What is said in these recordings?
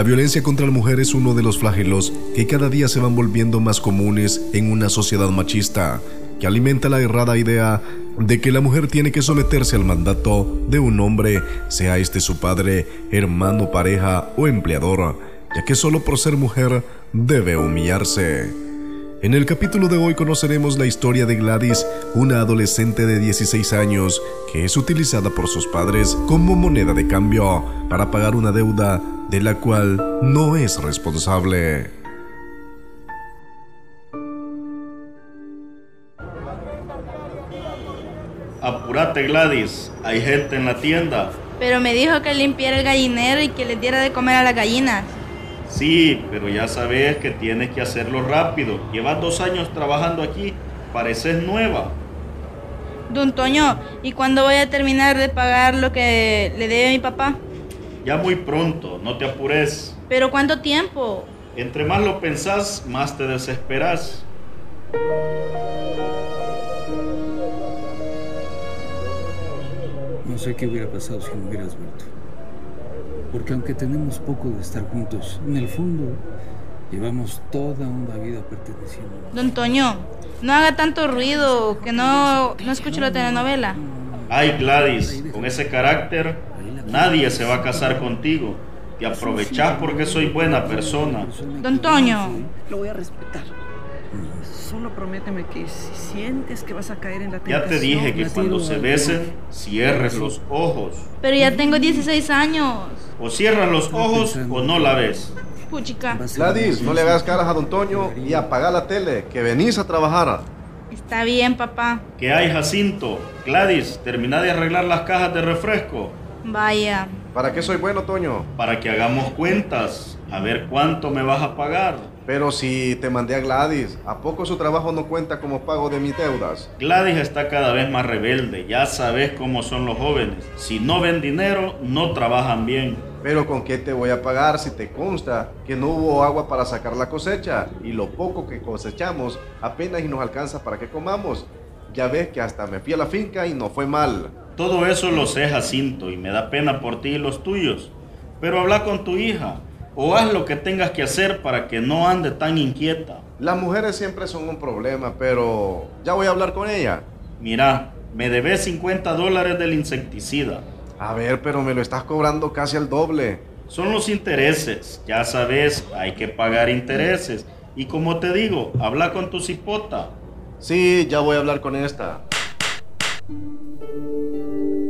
La violencia contra la mujer es uno de los flagelos que cada día se van volviendo más comunes en una sociedad machista, que alimenta la errada idea de que la mujer tiene que someterse al mandato de un hombre, sea este su padre, hermano, pareja o empleador, ya que solo por ser mujer debe humillarse. En el capítulo de hoy conoceremos la historia de Gladys, una adolescente de 16 años que es utilizada por sus padres como moneda de cambio para pagar una deuda de la cual no es responsable. Apúrate Gladys, hay gente en la tienda. Pero me dijo que limpiara el gallinero y que le diera de comer a las gallinas. Sí, pero ya sabes que tienes que hacerlo rápido. Llevas dos años trabajando aquí, pareces nueva. Don Toño, ¿y cuándo voy a terminar de pagar lo que le debe a mi papá? Ya muy pronto, no te apures. ¿Pero cuánto tiempo? Entre más lo pensás, más te desesperas. No sé qué hubiera pasado si no hubieras vuelto. Porque aunque tenemos poco de estar juntos, en el fondo llevamos toda una vida perteneciendo. Don Toño, no haga tanto ruido, que no, no escucho la telenovela. Ay, Gladys, con ese carácter, nadie se va a casar contigo. Te aprovechás porque soy buena persona. Don Toño. Lo voy a respetar. Solo prométeme que si sientes que vas a caer en la Ya tentación... te dije que cuando se besen, cierres los ojos. Pero ya tengo 16 años. O cierras los ojos o no la ves. Puchica. Gladys, no le hagas caras a Don Toño y apaga la tele, que venís a trabajar. Está bien, papá. ¿Qué hay, Jacinto? Gladys, termina de arreglar las cajas de refresco. Vaya. ¿Para qué soy bueno, Toño? Para que hagamos cuentas. A ver cuánto me vas a pagar. Pero si te mandé a Gladys, ¿a poco su trabajo no cuenta como pago de mis deudas? Gladys está cada vez más rebelde. Ya sabes cómo son los jóvenes. Si no ven dinero, no trabajan bien. Pero ¿con qué te voy a pagar si te consta que no hubo agua para sacar la cosecha? Y lo poco que cosechamos apenas y nos alcanza para que comamos. Ya ves que hasta me fui a la finca y no fue mal. Todo eso lo sé, Jacinto, y me da pena por ti y los tuyos. Pero habla con tu hija, o haz lo que tengas que hacer para que no ande tan inquieta. Las mujeres siempre son un problema, pero ya voy a hablar con ella. Mira, me debes 50 dólares del insecticida. A ver, pero me lo estás cobrando casi al doble. Son los intereses, ya sabes, hay que pagar intereses. Y como te digo, habla con tu cipota. Sí, ya voy a hablar con esta.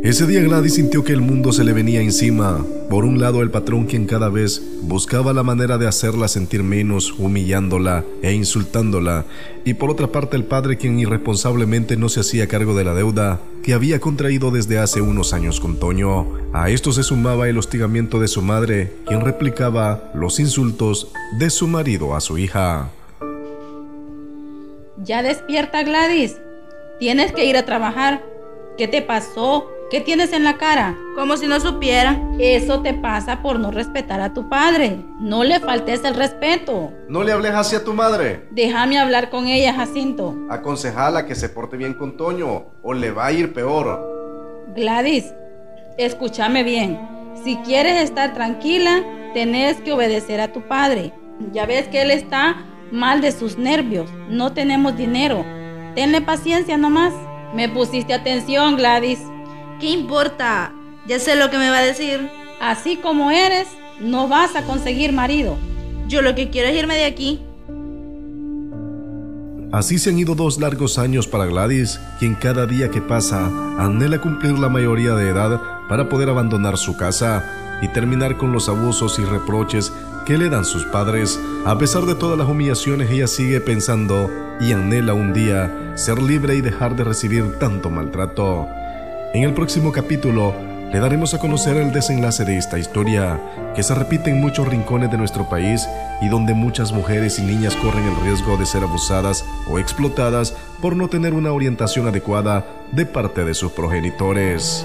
Ese día Gladys sintió que el mundo se le venía encima. Por un lado el patrón quien cada vez buscaba la manera de hacerla sentir menos, humillándola e insultándola. Y por otra parte el padre quien irresponsablemente no se hacía cargo de la deuda que había contraído desde hace unos años con Toño. A esto se sumaba el hostigamiento de su madre, quien replicaba los insultos de su marido a su hija. Ya despierta Gladys. Tienes que ir a trabajar. ¿Qué te pasó? ¿Qué tienes en la cara? Como si no supiera. Eso te pasa por no respetar a tu padre. No le faltes el respeto. No le hables así a tu madre. Déjame hablar con ella, Jacinto. Aconsejala que se porte bien con Toño o le va a ir peor. Gladys, escúchame bien. Si quieres estar tranquila, tenés que obedecer a tu padre. Ya ves que él está mal de sus nervios. No tenemos dinero. Tenle paciencia nomás. Me pusiste atención, Gladys. ¿Qué importa? Ya sé lo que me va a decir. Así como eres, no vas a conseguir marido. Yo lo que quiero es irme de aquí. Así se han ido dos largos años para Gladys, quien cada día que pasa anhela cumplir la mayoría de edad para poder abandonar su casa y terminar con los abusos y reproches que le dan sus padres. A pesar de todas las humillaciones, ella sigue pensando y anhela un día ser libre y dejar de recibir tanto maltrato. En el próximo capítulo le daremos a conocer el desenlace de esta historia, que se repite en muchos rincones de nuestro país y donde muchas mujeres y niñas corren el riesgo de ser abusadas o explotadas por no tener una orientación adecuada de parte de sus progenitores.